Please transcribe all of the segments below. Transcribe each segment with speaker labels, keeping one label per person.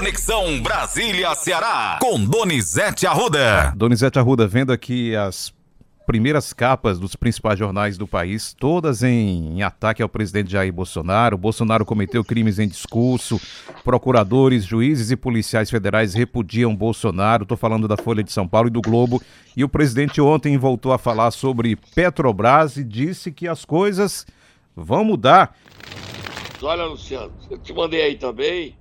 Speaker 1: Conexão Brasília-Ceará, com Donizete Arruda.
Speaker 2: Donizete Arruda, vendo aqui as primeiras capas dos principais jornais do país, todas em, em, ataque ao presidente Jair Bolsonaro. Bolsonaro cometeu crimes em discurso, procuradores, juízes e policiais federais repudiam Bolsonaro. Estou falando da Folha de São Paulo e do Globo. E o presidente ontem voltou a falar sobre Petrobras e disse que as coisas vão mudar.
Speaker 3: Olha, Luciano, eu te mandei aí também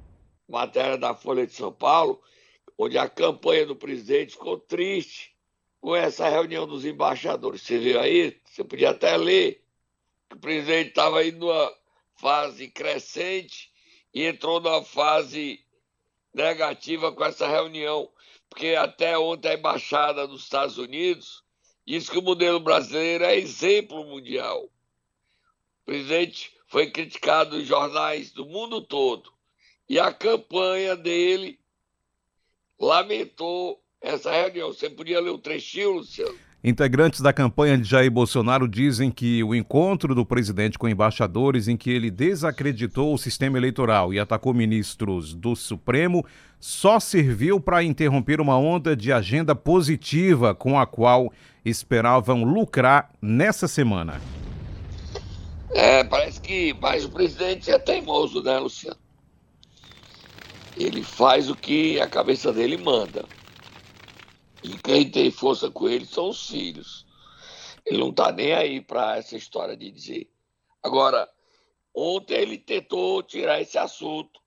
Speaker 3: matéria da Folha de São Paulo, onde a campanha do presidente ficou triste com essa reunião dos embaixadores. Você viu aí? Você podia até ler que o presidente estava indo numa fase crescente e entrou numa fase negativa com essa reunião, porque até ontem a embaixada dos Estados Unidos disse que o modelo brasileiro é exemplo mundial. O presidente foi criticado em jornais do mundo todo e a campanha dele lamentou essa reunião. Você podia ler o um trechinho, Luciano?
Speaker 2: Integrantes da campanha de Jair Bolsonaro dizem que o encontro do presidente com embaixadores, em que ele desacreditou o sistema eleitoral e atacou ministros do Supremo, só serviu para interromper uma onda de agenda positiva com a qual esperavam lucrar nessa semana.
Speaker 3: É, parece que. Mas o presidente é teimoso, né, Luciano? Ele faz o que a cabeça dele manda. E quem tem força com ele são os filhos. Ele não está nem aí para essa história de dizer. Agora, ontem ele tentou tirar esse assunto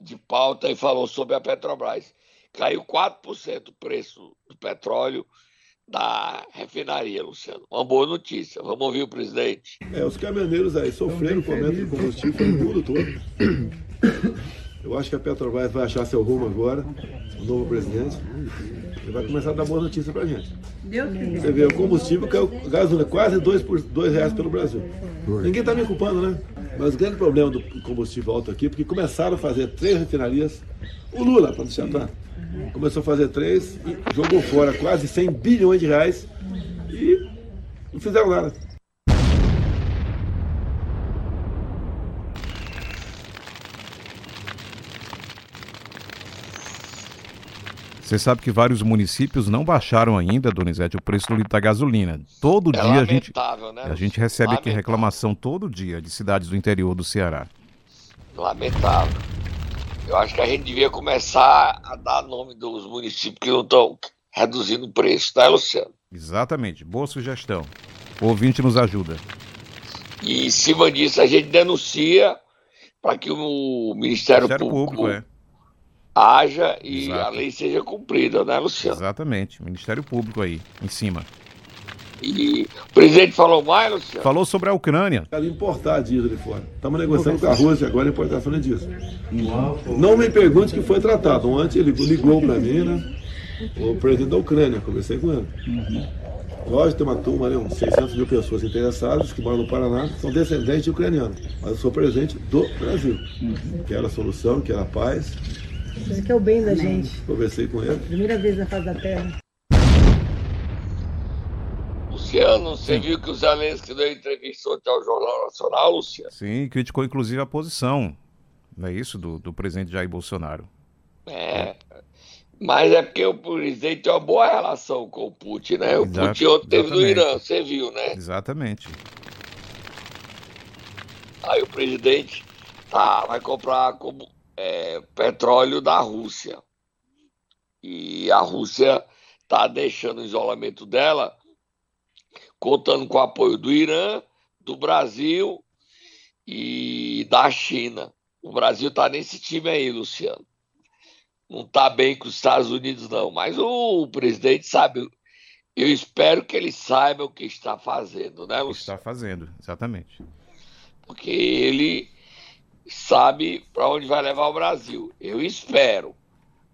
Speaker 3: de pauta e falou sobre a Petrobras. Caiu 4% o preço do petróleo da refinaria, Luciano. Uma boa notícia. Vamos ouvir o presidente.
Speaker 4: É, os caminhoneiros aí sofreram com o aumento do combustível no mundo todo. Eu acho que a Petrobras vai achar seu rumo agora, o novo presidente. Ele vai começar a dar boa notícia pra gente. Você vê, o combustível caiu, gasolina quase 2 por dois reais pelo Brasil. Ninguém tá me culpando, né? Mas o grande problema do combustível alto aqui, porque começaram a fazer três refinarias. O Lula, para deixar tá, começou a fazer três e jogou fora quase 100 bilhões de reais e não fizeram nada.
Speaker 2: Você sabe que vários municípios não baixaram ainda, Donizete, o preço do litro da gasolina. Todo é dia a gente, né? a gente recebe lamentável. aqui reclamação todo dia de cidades do interior do Ceará.
Speaker 3: Lamentável. Eu acho que a gente devia começar a dar nome dos municípios que não estão reduzindo o preço, tá, Luciano?
Speaker 2: Exatamente. Boa sugestão. O ouvinte nos ajuda.
Speaker 3: E em cima disso a gente denuncia para que o Ministério, Ministério Público, Público é haja e Exato. a lei seja cumprida, né, Luciano?
Speaker 2: Exatamente. Ministério Público aí, em cima.
Speaker 3: E o presidente falou mais, Luciano?
Speaker 2: Falou sobre a Ucrânia.
Speaker 4: Quero importar diesel de fora. Estamos negociando com a Rússia agora importação de diesel. Não me pergunte que foi tratado. Ontem ele ligou para mim, né? O presidente da Ucrânia, conversei com ele. Lógico, tem uma turma ali, uns 600 mil pessoas interessadas que moram no Paraná, são descendentes de ucranianos. Mas eu sou presidente do Brasil. Quero a solução, quero a paz.
Speaker 5: Isso que é o bem da gente.
Speaker 4: Conversei com ele.
Speaker 5: Primeira vez na face da terra.
Speaker 3: Luciano, você Sim. viu que o Zelensky deu entrevista ontem ao Jornal Nacional, Luciano?
Speaker 2: Sim, criticou inclusive a posição, não é isso, do, do presidente Jair Bolsonaro.
Speaker 3: É, mas é porque o presidente tem uma boa relação com o Putin, né? O Exato, Putin ontem teve no Irã, você viu, né?
Speaker 2: Exatamente.
Speaker 3: Aí o presidente tá, vai comprar como é, petróleo da Rússia. E a Rússia está deixando o isolamento dela, contando com o apoio do Irã, do Brasil e da China. O Brasil está nesse time aí, Luciano. Não está bem com os Estados Unidos, não. Mas o presidente sabe. Eu espero que ele saiba o que está fazendo, né, Luciano?
Speaker 2: Está fazendo, exatamente.
Speaker 3: Porque ele sabe para onde vai levar o Brasil. Eu espero.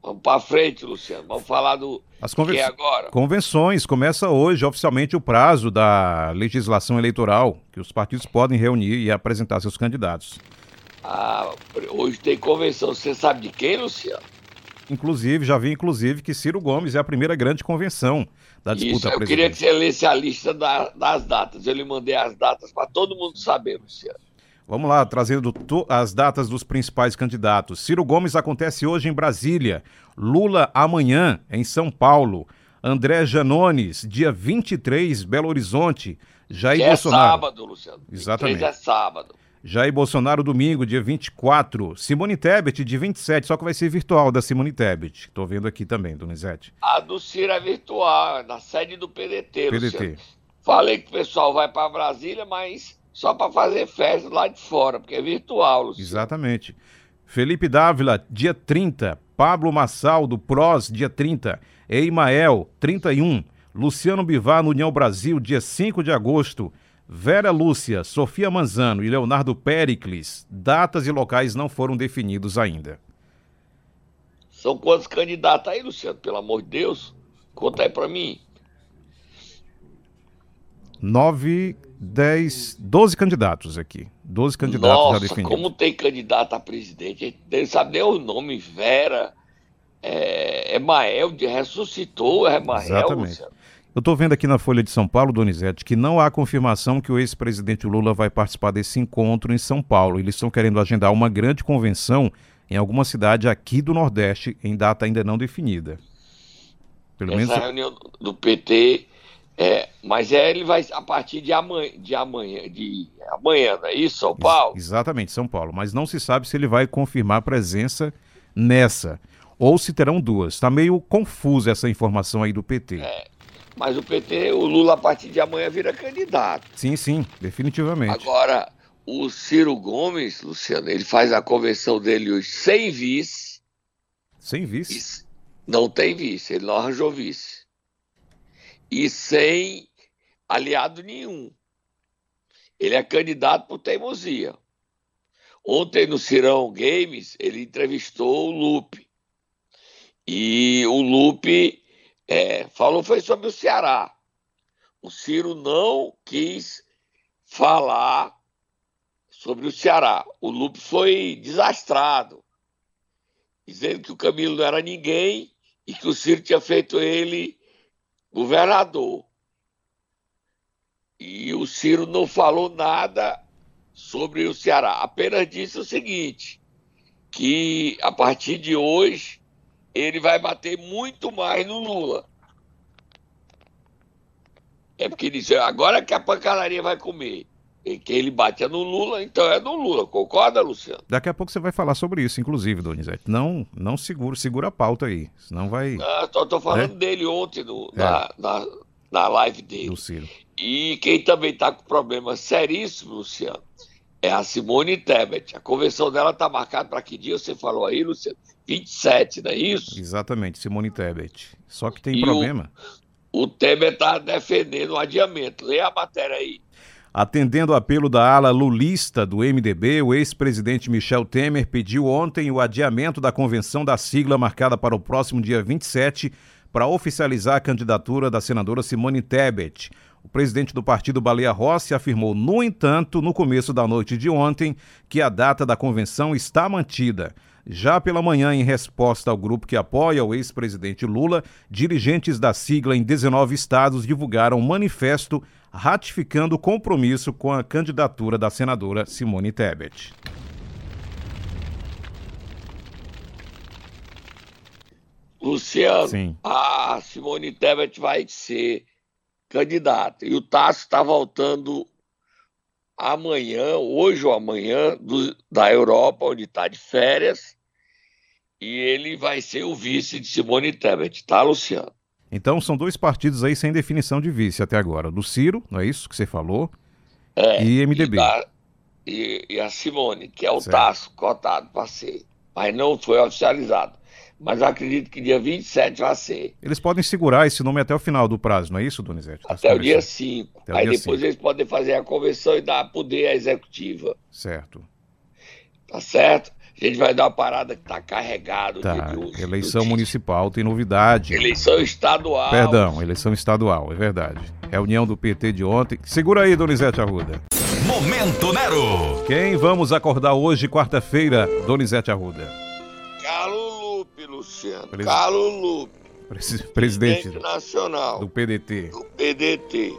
Speaker 3: Vamos para frente, Luciano. Vamos falar do
Speaker 2: As conven...
Speaker 3: que é agora.
Speaker 2: Convenções. Começa hoje, oficialmente, o prazo da legislação eleitoral, que os partidos podem reunir e apresentar seus candidatos.
Speaker 3: Ah, hoje tem convenção. Você sabe de quem, Luciano?
Speaker 2: Inclusive, já vi, inclusive, que Ciro Gomes é a primeira grande convenção da disputa
Speaker 3: Isso, eu queria que você lesse a lista da, das datas. Eu lhe mandei as datas para todo mundo saber, Luciano.
Speaker 2: Vamos lá, trazendo as datas dos principais candidatos. Ciro Gomes acontece hoje em Brasília. Lula amanhã em São Paulo. André Janones, dia 23, Belo Horizonte. Jair
Speaker 3: que
Speaker 2: Bolsonaro.
Speaker 3: É sábado, Luciano.
Speaker 2: Exatamente.
Speaker 3: é sábado.
Speaker 2: Jair Bolsonaro, domingo, dia 24. Simone Tebet, dia 27, só que vai ser virtual da Simone Tebet. Estou vendo aqui também, Donizete.
Speaker 3: A do Ciro é virtual, é na sede do PDT,
Speaker 2: PDT.
Speaker 3: Luciano. Falei que o pessoal vai para Brasília, mas só para fazer festa lá de fora, porque é virtual, Luciano.
Speaker 2: Exatamente. Felipe Dávila, dia 30. Pablo Massal, do PROS, dia 30. Eimael, 31. Luciano Bivar, no União Brasil, dia 5 de agosto. Vera Lúcia, Sofia Manzano e Leonardo Pericles, datas e locais não foram definidos ainda.
Speaker 3: São quantos candidatos aí, Luciano? Pelo amor de Deus, conta aí para mim.
Speaker 2: Nove, dez, doze candidatos aqui. Doze candidatos
Speaker 3: Nossa,
Speaker 2: já definidos.
Speaker 3: como tem candidato a presidente, ele sabe nem o nome, Vera, é, Emael, ressuscitou Emael,
Speaker 2: Exatamente.
Speaker 3: Luciano.
Speaker 2: Eu estou vendo aqui na Folha de São Paulo, Donizete, que não há confirmação que o ex-presidente Lula vai participar desse encontro em São Paulo. Eles estão querendo agendar uma grande convenção em alguma cidade aqui do Nordeste, em data ainda não definida.
Speaker 3: Pelo Essa menos... reunião do PT, é, mas é, ele vai a partir de amanhã, de amanhã, de amanhã, não é isso, São Paulo?
Speaker 2: Ex exatamente, São Paulo. Mas não se sabe se ele vai confirmar presença nessa, ou se terão duas. Está meio confusa essa informação aí do PT.
Speaker 3: É. Mas o PT, o Lula, a partir de amanhã, vira candidato.
Speaker 2: Sim, sim, definitivamente.
Speaker 3: Agora, o Ciro Gomes, Luciano, ele faz a convenção dele hoje sem vice.
Speaker 2: Sem vice?
Speaker 3: Não tem vice, ele não arranjou vice. E sem aliado nenhum. Ele é candidato por teimosia. Ontem no Cirão Games, ele entrevistou o Lupe. E o Lupe é, falou foi sobre o Ceará. O Ciro não quis falar sobre o Ceará. O Lupe foi desastrado, dizendo que o Camilo não era ninguém e que o Ciro tinha feito ele governador. E o Ciro não falou nada sobre o Ceará, apenas disse o seguinte: que a partir de hoje ele vai bater muito mais no Lula. É porque ele disse, agora que a pancadaria vai comer. Que ele bate é no Lula, então é no Lula, concorda, Luciano?
Speaker 2: Daqui a pouco você vai falar sobre isso, inclusive, Donizete. Não, não segura, segura a pauta aí, senão vai...
Speaker 3: Ah, tô, tô falando é? dele ontem no, é. na, na, na live dele.
Speaker 2: Do Ciro.
Speaker 3: E quem também tá com problema seríssimo, Luciano, é a Simone Tebet. A convenção dela tá marcada para que dia você falou aí, Luciano? 27, não é isso?
Speaker 2: Exatamente, Simone Tebet. Só que tem e problema.
Speaker 3: O, o Tebet está defendendo o adiamento. Lê a matéria aí.
Speaker 2: Atendendo o apelo da ala lulista do MDB, o ex-presidente Michel Temer pediu ontem o adiamento da convenção da sigla marcada para o próximo dia 27 para oficializar a candidatura da senadora Simone Tebet. O presidente do partido Baleia Rossi afirmou, no entanto, no começo da noite de ontem, que a data da convenção está mantida. Já pela manhã, em resposta ao grupo que apoia o ex-presidente Lula, dirigentes da sigla em 19 estados divulgaram um manifesto ratificando o compromisso com a candidatura da senadora Simone Tebet.
Speaker 3: Luciano,
Speaker 2: Sim.
Speaker 3: a Simone Tebet vai ser candidata e o Tasso está voltando amanhã, hoje ou amanhã, do, da Europa, onde está de férias, e ele vai ser o vice de Simone Tebet, tá, Luciano?
Speaker 2: Então são dois partidos aí sem definição de vice até agora. Do Ciro, não é isso que você falou?
Speaker 3: É,
Speaker 2: e MDB.
Speaker 3: E, da, e, e a Simone, que é o certo. Tasso cotado para ser, mas não foi oficializado. Mas acredito que dia 27 vai ser.
Speaker 2: Eles podem segurar esse nome até o final do prazo, não é isso, Donizete?
Speaker 3: Até o dia 5. Aí depois 5. eles podem fazer a convenção e dar poder à executiva.
Speaker 2: Certo.
Speaker 3: Tá certo? A gente vai dar uma parada que está carregado.
Speaker 2: Tá. De, eleição municipal tem novidade.
Speaker 3: Eleição estadual.
Speaker 2: Perdão, eleição estadual, é verdade. Reunião do PT de ontem. Segura aí, Donizete Arruda.
Speaker 1: Momento Nero.
Speaker 2: Quem vamos acordar hoje, quarta-feira, Donizete Arruda?
Speaker 3: Carlos Lupe, Luciano. Pres... Carlos Lupe.
Speaker 2: Pres... Presidente,
Speaker 3: Presidente nacional.
Speaker 2: Do PDT.
Speaker 3: Do PDT.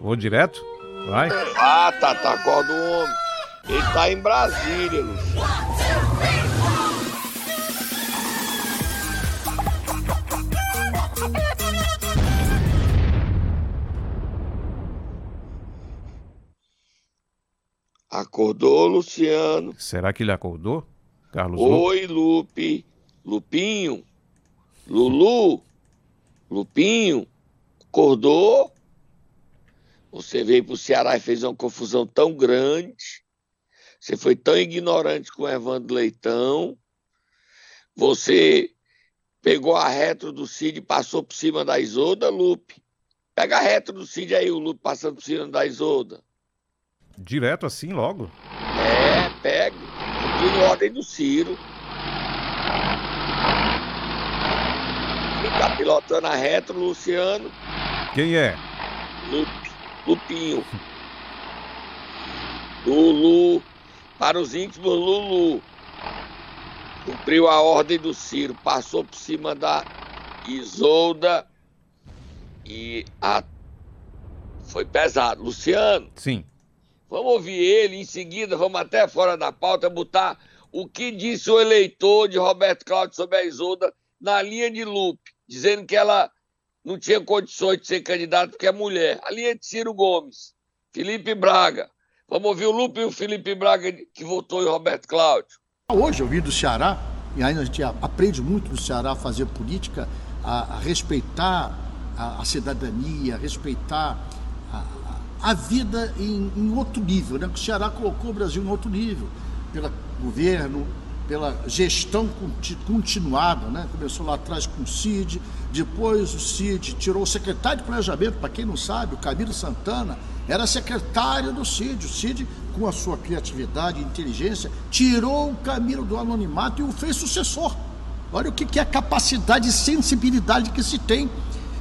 Speaker 2: Vou direto? Vai.
Speaker 3: Ah, tá, tá, acorda o homem. Ele tá em Brasília, Luciano. Acordou, Luciano?
Speaker 2: Será que ele acordou? Carlos
Speaker 3: Oi, Lupe. Lupinho. Lulu. Lupinho. Acordou? Você veio pro Ceará e fez uma confusão tão grande. Você foi tão ignorante com o Evandro Leitão. Você pegou a retro do Cid e passou por cima da Isolda, Lupe. Pega a retro do Cid aí, o Lupe passando por cima da Isolda.
Speaker 2: Direto assim, logo?
Speaker 3: É, pega. Seguindo ordem do Ciro. Quem tá pilotando a retro, Luciano?
Speaker 2: Quem é?
Speaker 3: Lupe, Lupinho. Lulu. Para os íntimos, Lulu. Cumpriu a ordem do Ciro. Passou por cima da Isolda. E a... foi pesado. Luciano.
Speaker 2: Sim.
Speaker 3: Vamos ouvir ele, em seguida vamos até fora da pauta botar o que disse o eleitor de Roberto Cláudio sobre a Isolda na linha de Lupe, dizendo que ela não tinha condições de ser candidata porque é mulher. A linha de Ciro Gomes, Felipe Braga. Vamos ouvir o Lupe e o Felipe Braga que votou em Roberto Cláudio.
Speaker 6: Hoje eu vim do Ceará, e ainda a gente aprende muito no Ceará a fazer política, a, a respeitar a, a cidadania, a respeitar a vida em, em outro nível. Né? O Ceará colocou o Brasil em outro nível, pelo governo, pela gestão continuada. Né? Começou lá atrás com o CID, depois o CID tirou o secretário de planejamento, para quem não sabe, o Camilo Santana era secretário do CID. O CID, com a sua criatividade e inteligência, tirou o Camilo do anonimato e o fez sucessor. Olha o que é a capacidade e sensibilidade que se tem.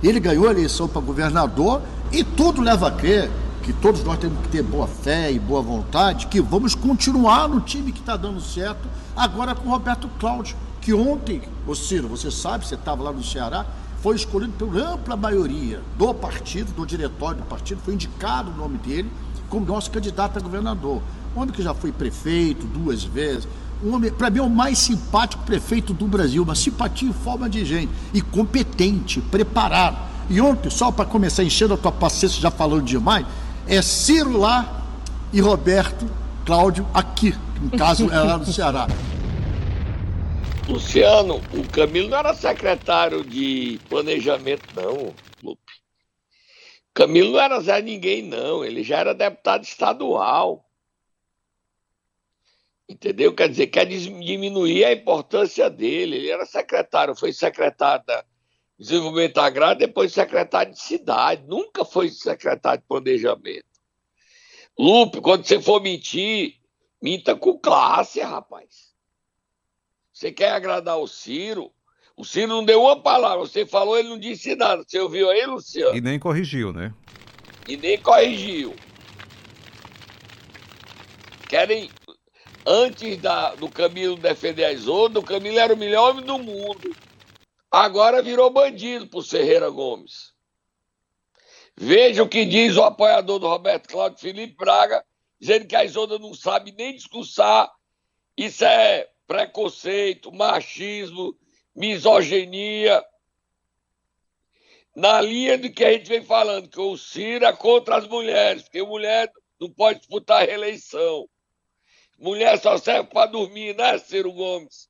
Speaker 6: Ele ganhou a eleição para governador e tudo leva a crer que todos nós temos que ter boa fé e boa vontade, que vamos continuar no time que está dando certo, agora com o Roberto Cláudio, que ontem, ô Ciro, você sabe, você estava lá no Ceará, foi escolhido por ampla maioria do partido, do diretório do partido, foi indicado o nome dele como nosso candidato a governador. Um homem que já foi prefeito duas vezes, um homem, para mim, é o mais simpático prefeito do Brasil, uma simpatia em forma de gente, e competente, preparado. E ontem, só para começar enchendo a tua paciência, já falando demais, é Ciro lá e Roberto Cláudio aqui. No caso, é lá no Ceará.
Speaker 3: Luciano, o Camilo não era secretário de planejamento, não, Lupe. Camilo não era Zé Ninguém, não. Ele já era deputado estadual. Entendeu? Quer dizer, quer diminuir a importância dele. Ele era secretário, foi secretário Desenvolvimento Agrário, depois secretário de cidade, nunca foi secretário de planejamento. Lupe, quando você for mentir, minta com classe, rapaz. Você quer agradar o Ciro? O Ciro não deu uma palavra, você falou, ele não disse nada. Você ouviu aí, Luciano?
Speaker 2: E nem corrigiu, né?
Speaker 3: E nem corrigiu. Querem, antes da, do Camilo defender as outras, o Camilo era o melhor homem do mundo. Agora virou bandido por Ferreira Gomes. Veja o que diz o apoiador do Roberto Cláudio Felipe Braga, dizendo que a Isolda não sabe nem discursar. Isso é preconceito, machismo, misoginia. Na linha do que a gente vem falando, que o Ciro é contra as mulheres, porque mulher não pode disputar reeleição. Mulher só serve para dormir, né, Ciro Gomes?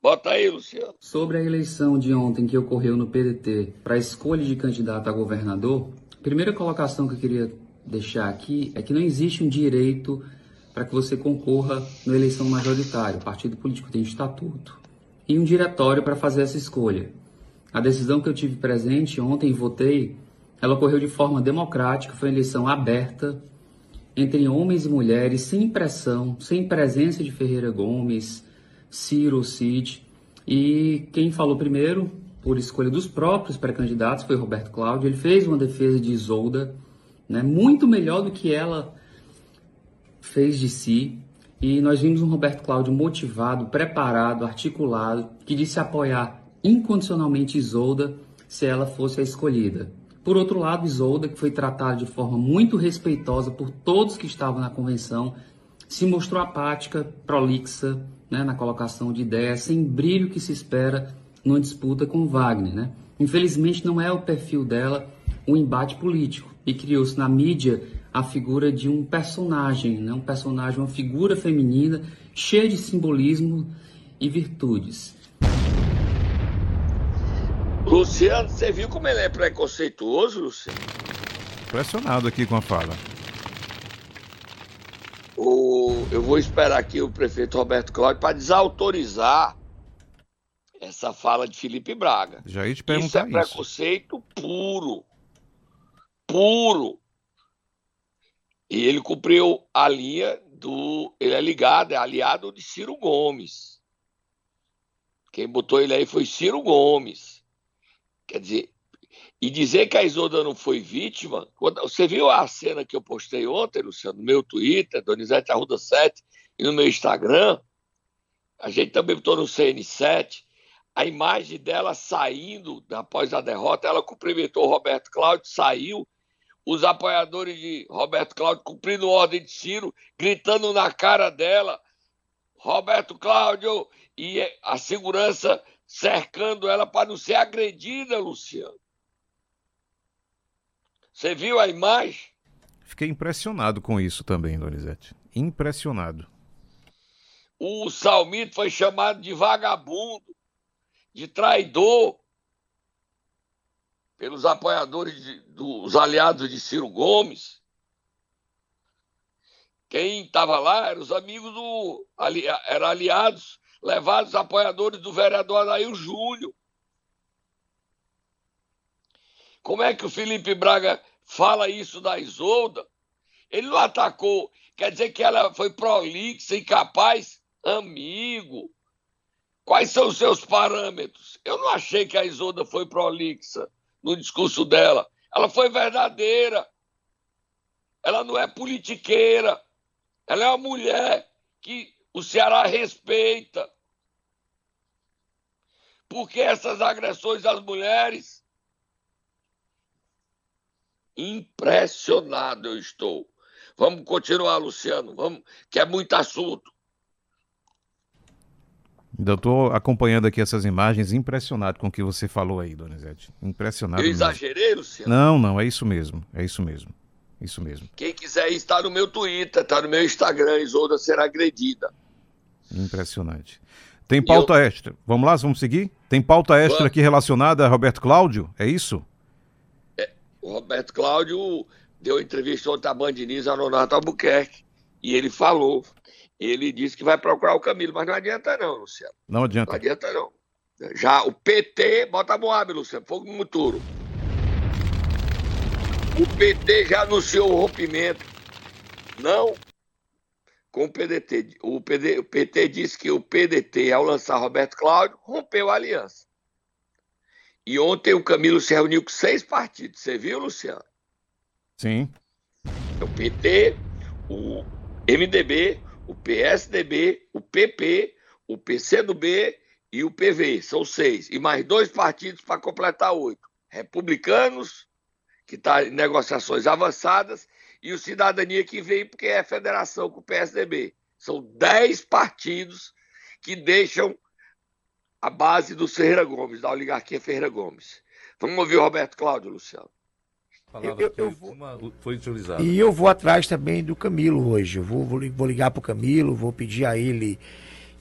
Speaker 3: Bota aí, Luciano.
Speaker 7: Sobre a eleição de ontem que ocorreu no PDT para a escolha de candidato a governador, a primeira colocação que eu queria deixar aqui é que não existe um direito para que você concorra na eleição majoritária. O partido político tem estatuto e um diretório para fazer essa escolha. A decisão que eu tive presente ontem votei, ela ocorreu de forma democrática, foi uma eleição aberta entre homens e mulheres, sem pressão, sem presença de Ferreira Gomes, Ciro, Cid. E quem falou primeiro, por escolha dos próprios pré-candidatos, foi Roberto Cláudio. Ele fez uma defesa de Isolda, né, muito melhor do que ela fez de si. E nós vimos um Roberto Cláudio motivado, preparado, articulado, que disse apoiar incondicionalmente Isolda se ela fosse a escolhida. Por outro lado, Isolda, que foi tratada de forma muito respeitosa por todos que estavam na convenção, se mostrou apática, prolixa né, na colocação de ideias, sem brilho que se espera numa disputa com Wagner. Né? Infelizmente, não é o perfil dela o embate político e criou-se na mídia a figura de um personagem, né? um personagem, uma figura feminina cheia de simbolismo e virtudes.
Speaker 3: Luciano, você viu como ele é preconceituoso, Luciano?
Speaker 2: Impressionado aqui com a fala.
Speaker 3: O, eu vou esperar aqui o prefeito Roberto Cláudio para desautorizar essa fala de Felipe Braga.
Speaker 2: Já ia te
Speaker 3: Isso
Speaker 2: perguntar
Speaker 3: é
Speaker 2: isso.
Speaker 3: preconceito puro. Puro. E ele cumpriu a linha do. Ele é ligado, é aliado de Ciro Gomes. Quem botou ele aí foi Ciro Gomes. Quer dizer, e dizer que a Isolda não foi vítima. Você viu a cena que eu postei ontem, Luciano, no meu Twitter, Donizete Arruda 7, e no meu Instagram? A gente também botou no CN7 a imagem dela saindo após a derrota. Ela cumprimentou o Roberto Cláudio, saiu. Os apoiadores de Roberto Cláudio cumprindo ordem de Ciro, gritando na cara dela: Roberto Cláudio! E a segurança cercando ela para não ser agredida, Luciano. Você viu a imagem?
Speaker 2: Fiquei impressionado com isso também, Donizete. Impressionado.
Speaker 3: O Salmito foi chamado de vagabundo, de traidor, pelos apoiadores de- dos aliados de Ciro Gomes. Quem estava lá eram os amigos do. Ali, eram aliados, levados apoiadores do vereador Adair Júnior. Como é que o Felipe Braga fala isso da Isolda? Ele não atacou, quer dizer que ela foi prolixa, incapaz? Amigo, quais são os seus parâmetros? Eu não achei que a Isolda foi prolixa no discurso dela. Ela foi verdadeira. Ela não é politiqueira. Ela é uma mulher que o Ceará respeita. Porque essas agressões às mulheres Impressionado eu estou. Vamos continuar, Luciano, vamos, que é muito assunto.
Speaker 2: Ainda estou acompanhando aqui essas imagens, impressionado com o que você falou aí, Donizete. Impressionado.
Speaker 3: Eu
Speaker 2: mesmo.
Speaker 3: exagerei, Luciano.
Speaker 2: Não, não, é isso mesmo. É isso mesmo. Isso mesmo.
Speaker 3: Quem quiser ir, está no meu Twitter, está no meu Instagram, Isolda será agredida.
Speaker 2: Impressionante. Tem pauta extra. Vamos lá, vamos seguir? Tem pauta extra
Speaker 3: Vamos.
Speaker 2: aqui relacionada a Roberto Cláudio? É isso?
Speaker 3: O Roberto Cláudio deu entrevista ontem à Band News a Nonato Albuquerque e ele falou, ele disse que vai procurar o Camilo, mas não adianta não, Luciano.
Speaker 2: Não
Speaker 3: Não
Speaker 2: adianta.
Speaker 3: adianta não. Já o PT, bota a Moab, Luciano, fogo no muturo. O PT já anunciou o rompimento. Não com o PDT. O, PD, o PT disse que o PDT, ao lançar Roberto Cláudio, rompeu a aliança. E ontem o Camilo se reuniu com seis partidos. Você viu, Luciano?
Speaker 2: Sim.
Speaker 3: O PT, o MDB, o PSDB, o PP, o PCdoB e o PV. São seis. E mais dois partidos para completar oito. Republicanos, que está em negociações avançadas, e o Cidadania que vem porque é federação com o PSDB. São dez partidos que deixam a base do Ferreira Gomes, da oligarquia Ferreira Gomes. Vamos ouvir o Roberto Cláudio, Luciano.
Speaker 8: palavra
Speaker 9: Eu- eu
Speaker 8: foi,
Speaker 9: vou-
Speaker 8: uma- foi utilizada.
Speaker 9: E eu vou atrás também do Camilo hoje. Eu vou, vou ligar para o Camilo, vou pedir a ele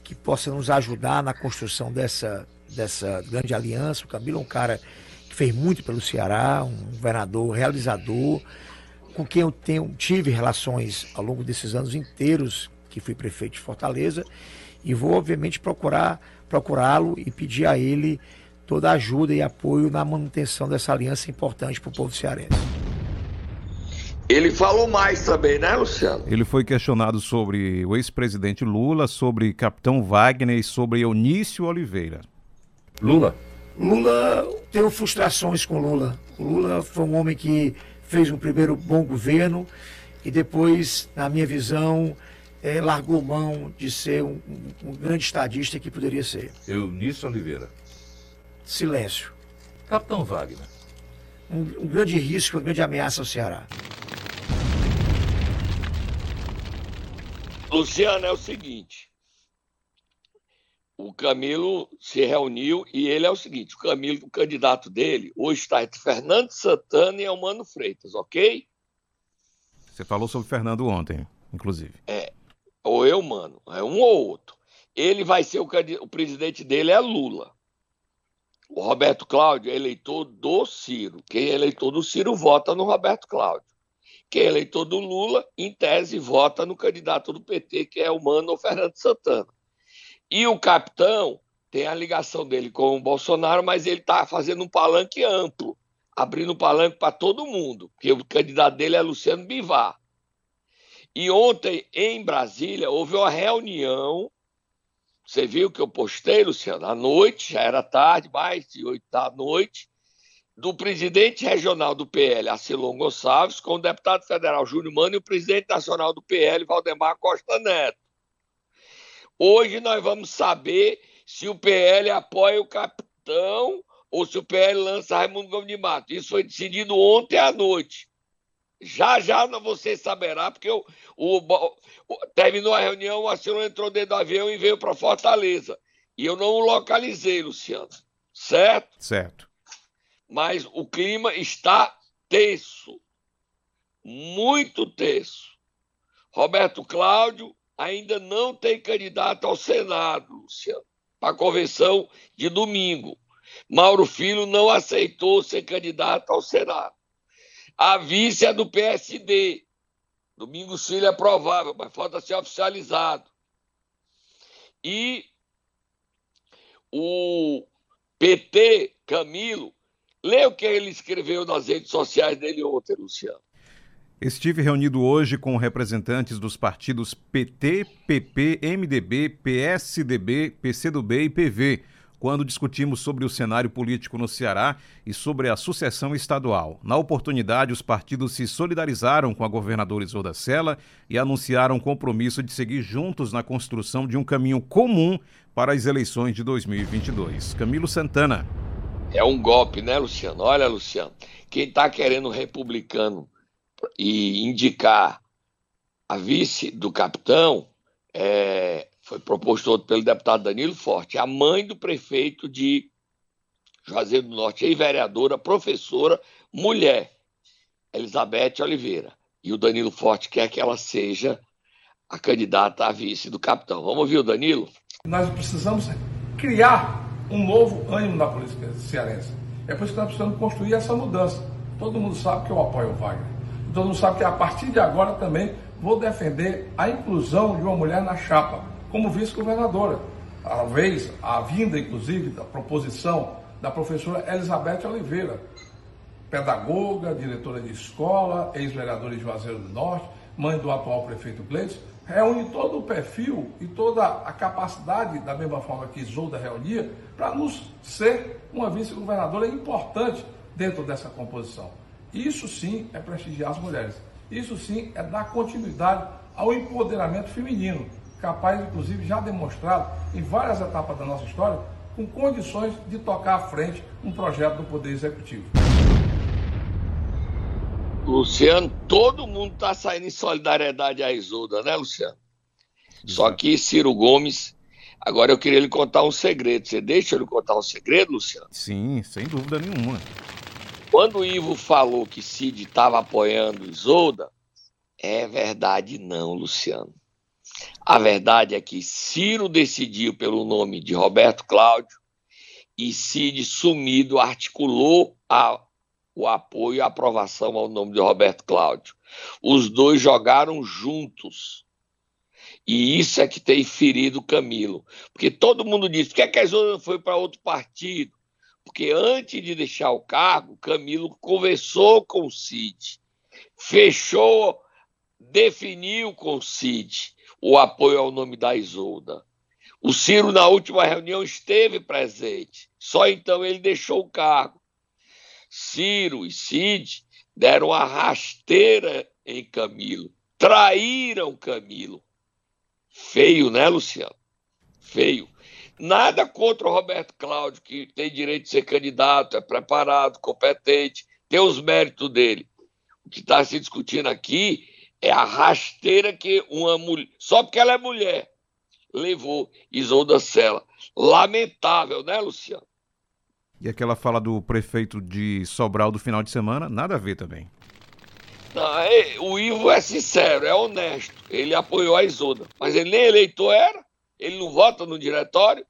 Speaker 9: que possa nos ajudar na construção dessa, dessa grande aliança. O Camilo é um cara que fez muito pelo Ceará, um governador realizador, com quem eu tenho, tive relações ao longo desses anos inteiros que fui prefeito de Fortaleza. E vou, obviamente, procurar procurá-lo e pedir a ele toda a ajuda e apoio na manutenção dessa aliança importante para o povo cearense.
Speaker 3: Ele falou mais também, né, Luciano?
Speaker 2: Ele foi questionado sobre o ex-presidente Lula, sobre Capitão Wagner e sobre Eunício Oliveira.
Speaker 8: Lula,
Speaker 9: Lula, tenho frustrações com Lula. O Lula foi um homem que fez um primeiro bom governo e depois, na minha visão, eh, largou mão de ser um, um- um grande estadista que poderia ser.
Speaker 8: Eunício Oliveira.
Speaker 9: Silêncio.
Speaker 8: Capitão Wagner.
Speaker 9: Um, um grande risco, uma grande ameaça ao Ceará.
Speaker 3: Luciano, é o seguinte. O Camilo se reuniu e ele é o seguinte: o Camilo, o candidato dele, hoje está entre Fernando Santana e Elmano Freitas, ok?
Speaker 2: Você falou sobre Fernando ontem, inclusive.
Speaker 3: É, ou eu, mano, é um ou outro. Ele vai ser o, o presidente dele é Lula. O Roberto Cláudio é eleitor do Ciro. Quem é eleitor do Ciro vota no Roberto Cláudio. Quem é eleitor do Lula, em tese, vota no candidato do PT, que é o Mano Fernando Santana. E o capitão tem a ligação dele com o Bolsonaro, mas ele está fazendo um palanque amplo, abrindo palanque para todo mundo, porque o candidato dele é Luciano Bivar. E ontem, em Brasília, houve uma reunião. Você viu que eu postei, Luciano, à noite, já era tarde, mais de oito da noite, do presidente regional do PL, Acilon Gonçalves, com o deputado federal Júnior Mano e o presidente nacional do PL, Valdemar Costa Neto. Hoje nós vamos saber se o PL apoia o capitão ou se o PL lança Raimundo Gomes de Mato. Isso foi decidido ontem à noite. Já já você saberá, porque o, o, o terminou a reunião, o Acilon entrou dentro do avião e veio para Fortaleza. E eu não o localizei, Luciano. Certo?
Speaker 2: Certo
Speaker 3: mas o clima está tenso, muito tenso. Roberto Cláudio ainda não tem candidato ao Senado, Luciano, para a convenção de domingo. Mauro Filho não aceitou ser candidato ao Senado. A vice é do PSD. Domingos Filho é provável, mas falta ser oficializado. E o PT, Camilo, Lê o que ele escreveu nas redes sociais dele ontem, Luciano.
Speaker 2: Estive reunido hoje com representantes dos partidos PT, PP, MDB, PSDB, PCdoB e PV, quando discutimos sobre o cenário político no Ceará e sobre a sucessão estadual. Na oportunidade, os partidos se solidarizaram com a governadora Isolda Sela e anunciaram o compromisso de seguir juntos na construção de um caminho comum para as eleições de 2022. Camilo Santana.
Speaker 3: É um golpe, né, Luciano? Olha, Luciano, quem está querendo republicano e indicar a vice do capitão é, foi proposto pelo deputado Danilo Forte, a mãe do prefeito de Juazeiro do Norte, e vereadora, professora, mulher, Elizabeth Oliveira. E o Danilo Forte quer que ela seja a candidata a vice do capitão. Vamos ouvir o Danilo?
Speaker 10: Nós precisamos criar um novo ânimo na política cearense. É por isso que nós precisamos construir essa mudança. Todo mundo sabe que eu apoio o Wagner. Todo mundo sabe que a partir de agora também vou defender a inclusão de uma mulher na chapa, como vice-governadora. Talvez a vinda, inclusive, da proposição da professora Elizabeth Oliveira, pedagoga, diretora de escola, ex-vereadora de Juazeiro do Norte, mãe do atual prefeito Gleice, reúne todo o perfil e toda a capacidade, da mesma forma que Isolda reunia, para nos ser uma vice-governadora importante dentro dessa composição. Isso sim é prestigiar as mulheres. Isso sim é dar continuidade ao empoderamento feminino, capaz, inclusive, já demonstrado em várias etapas da nossa história, com condições de tocar à frente um projeto do Poder Executivo.
Speaker 3: Luciano, todo mundo está saindo em solidariedade à Isolda, né, Luciano? Só que Ciro Gomes. Agora eu queria lhe contar um segredo. Você deixa eu lhe contar um segredo, Luciano?
Speaker 2: Sim, sem dúvida nenhuma.
Speaker 3: Quando o Ivo falou que Cid estava apoiando Isolda, é verdade não, Luciano. A verdade é que Ciro decidiu pelo nome de Roberto Cláudio e Cid sumido articulou a o apoio e a aprovação ao nome de Roberto Cláudio. Os dois jogaram juntos. E isso é que tem ferido Camilo. Porque todo mundo diz: por que, é que a Isolda foi para outro partido? Porque antes de deixar o cargo, Camilo conversou com o Cid, fechou, definiu com o Cid o apoio ao nome da Isolda. O Ciro, na última reunião, esteve presente. Só então ele deixou o cargo. Ciro e Cid deram a rasteira em Camilo, traíram Camilo. Feio, né, Luciano? Feio. Nada contra o Roberto Cláudio, que tem direito de ser candidato, é preparado, competente, tem os méritos dele. O que está se discutindo aqui é a rasteira que uma mulher, só porque ela é mulher, levou Isolda Sela. Lamentável, né, Luciano?
Speaker 2: E aquela fala do prefeito de Sobral do final de semana, nada a ver também.
Speaker 3: Não, é, o Ivo é sincero, é honesto. Ele apoiou a Isolda, mas ele nem eleitor era, ele não vota no diretório.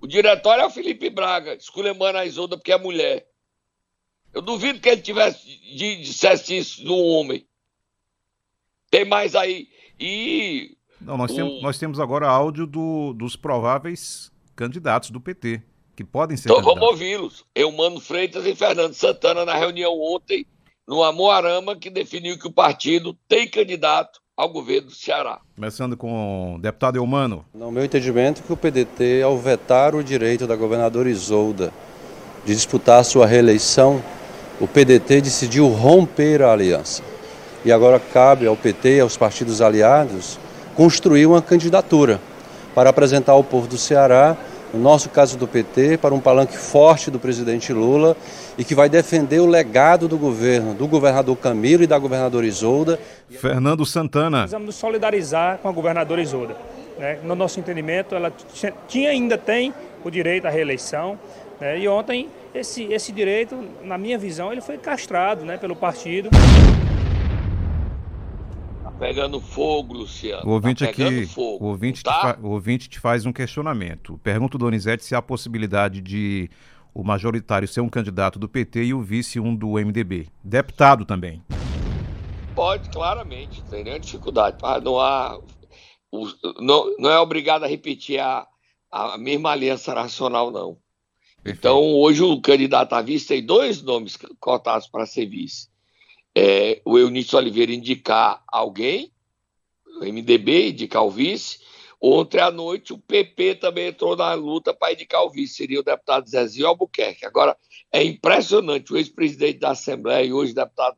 Speaker 3: O diretório é o Felipe Braga, esculhambando a Isolda porque é mulher. Eu duvido que ele tivesse dissesse isso um homem. Tem mais aí. E.
Speaker 2: Não, nós, o... temos, nós temos agora áudio do, dos prováveis candidatos do PT, que podem ser.
Speaker 3: Então vamos ouvi-los. Eumano Freitas e Fernando Santana na reunião ontem, no Amoarama, que definiu que o partido tem candidato ao governo do Ceará.
Speaker 2: Começando com o deputado Eumano.
Speaker 11: No meu entendimento, que o PDT, ao vetar o direito da governadora Isolda de disputar sua reeleição, o PDT decidiu romper a aliança. E agora cabe ao PT e aos partidos aliados construir uma candidatura para apresentar ao povo do Ceará, no nosso caso do PT, para um palanque forte do presidente Lula e que vai defender o legado do governo, do governador Camilo e da governadora Isolda.
Speaker 2: Fernando Santana.
Speaker 12: Precisamos nos solidarizar com a governadora Isolda. Né? No nosso entendimento, ela tinha ainda tem o direito à reeleição. Né? E ontem esse, esse direito, na minha visão, ele foi castrado né, pelo partido.
Speaker 3: Pegando fogo, Luciano.
Speaker 2: O ouvinte
Speaker 3: tá
Speaker 2: aqui,
Speaker 3: fogo,
Speaker 2: o ouvinte,
Speaker 3: tá?
Speaker 2: te o ouvinte te faz um questionamento. Pergunta o Donizete se há possibilidade de o majoritário ser um candidato do PT e o vice um do MDB. Deputado também.
Speaker 3: Pode, claramente, não tem nenhuma dificuldade. Ah, não há. Não, não é obrigado a repetir a, a mesma aliança nacional, não. Então, hoje o candidato a vice tem dois nomes cotados para ser vice. É, o Eunício Oliveira indicar alguém, o MDB indicar o vice. Ontem à noite o PP também entrou na luta para indicar o vice, seria o deputado Zezinho Albuquerque. Agora, é impressionante, o ex-presidente da Assembleia e hoje deputado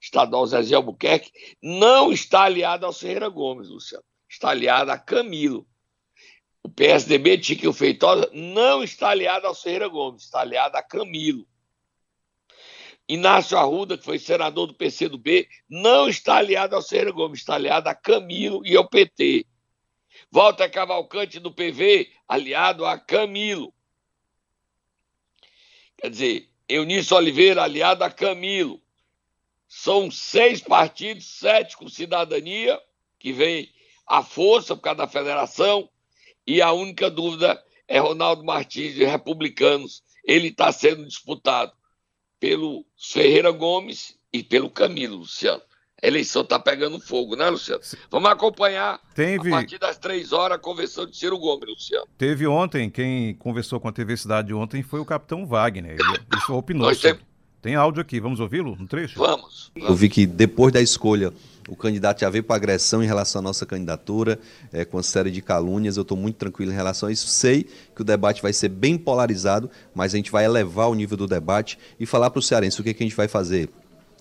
Speaker 3: estadual Zezinho Albuquerque não está aliado ao Ferreira Gomes, Luciano. Está aliado a Camilo. O PSDB, Tiquinho Feitosa, não está aliado ao Ferreira Gomes, está aliado a Camilo. Inácio Arruda, que foi senador do PCdoB, não está aliado ao Ferreira Gomes, está aliado a Camilo e ao PT. Walter Cavalcante do PV, aliado a Camilo. Quer dizer, Eunício Oliveira, aliado a Camilo. São seis partidos, sete com cidadania, que vem à força por causa da federação, e a única dúvida é Ronaldo Martins de Republicanos. Ele está sendo disputado pelo Ferreira Gomes e pelo Camilo, Luciano. A eleição está pegando fogo, né, Luciano? Vamos acompanhar
Speaker 2: Teve...
Speaker 3: a partir das três horas a convenção de Ciro Gomes, Luciano.
Speaker 2: Teve ontem, quem conversou com a TV Cidade ontem foi o capitão Wagner. Ele, ele opinou. Nós tem... tem áudio aqui, vamos ouvi-lo? Um trecho?
Speaker 3: Vamos,
Speaker 13: vamos. Eu vi que depois da escolha o candidato já veio para agressão em relação à nossa candidatura, é, com uma série de calúnias. Eu estou muito tranquilo em relação a isso. Sei que o debate vai ser bem polarizado, mas a gente vai elevar o nível do debate e falar para o cearense o que, que a gente vai fazer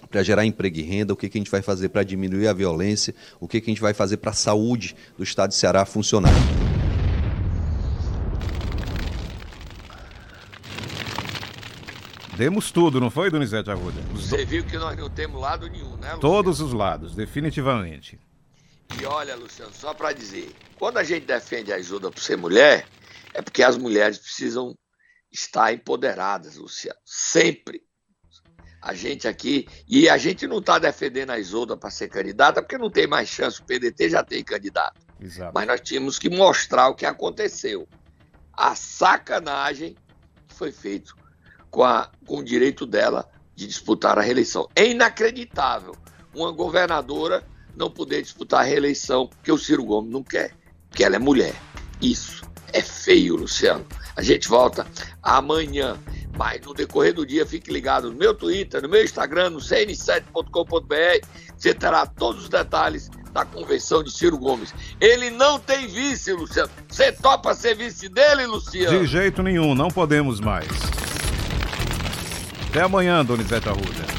Speaker 13: para gerar emprego e renda, o que, que a gente vai fazer para diminuir a violência, o que, que a gente vai fazer para a saúde do Estado de Ceará funcionar.
Speaker 2: Demos tudo, não foi, Donizete Arruda?
Speaker 3: Você viu que nós não temos lado nenhum, né, Luciano?
Speaker 2: Todos os lados, definitivamente.
Speaker 3: E olha, Luciano, só para dizer, quando a gente defende a ajuda por ser mulher, é porque as mulheres precisam estar empoderadas, Luciano. Sempre. A gente aqui, e a gente não está defendendo a Isolda para ser candidata, porque não tem mais chance, o PDT já tem candidato.
Speaker 2: Exato.
Speaker 3: Mas nós tínhamos que mostrar o que aconteceu. A sacanagem que foi feito com, a, com o direito dela de disputar a reeleição. É inacreditável uma governadora não poder disputar a reeleição porque o Ciro Gomes não quer, porque ela é mulher. Isso é feio, Luciano. A gente volta amanhã, mas no decorrer do dia fique ligado no meu Twitter, no meu Instagram, no cn7.com.br, você terá todos os detalhes da convenção de Ciro Gomes. Ele não tem vice, Luciano. Você topa ser vice dele, Luciano?
Speaker 2: De jeito nenhum, não podemos mais. Até amanhã, Donizete Arruda.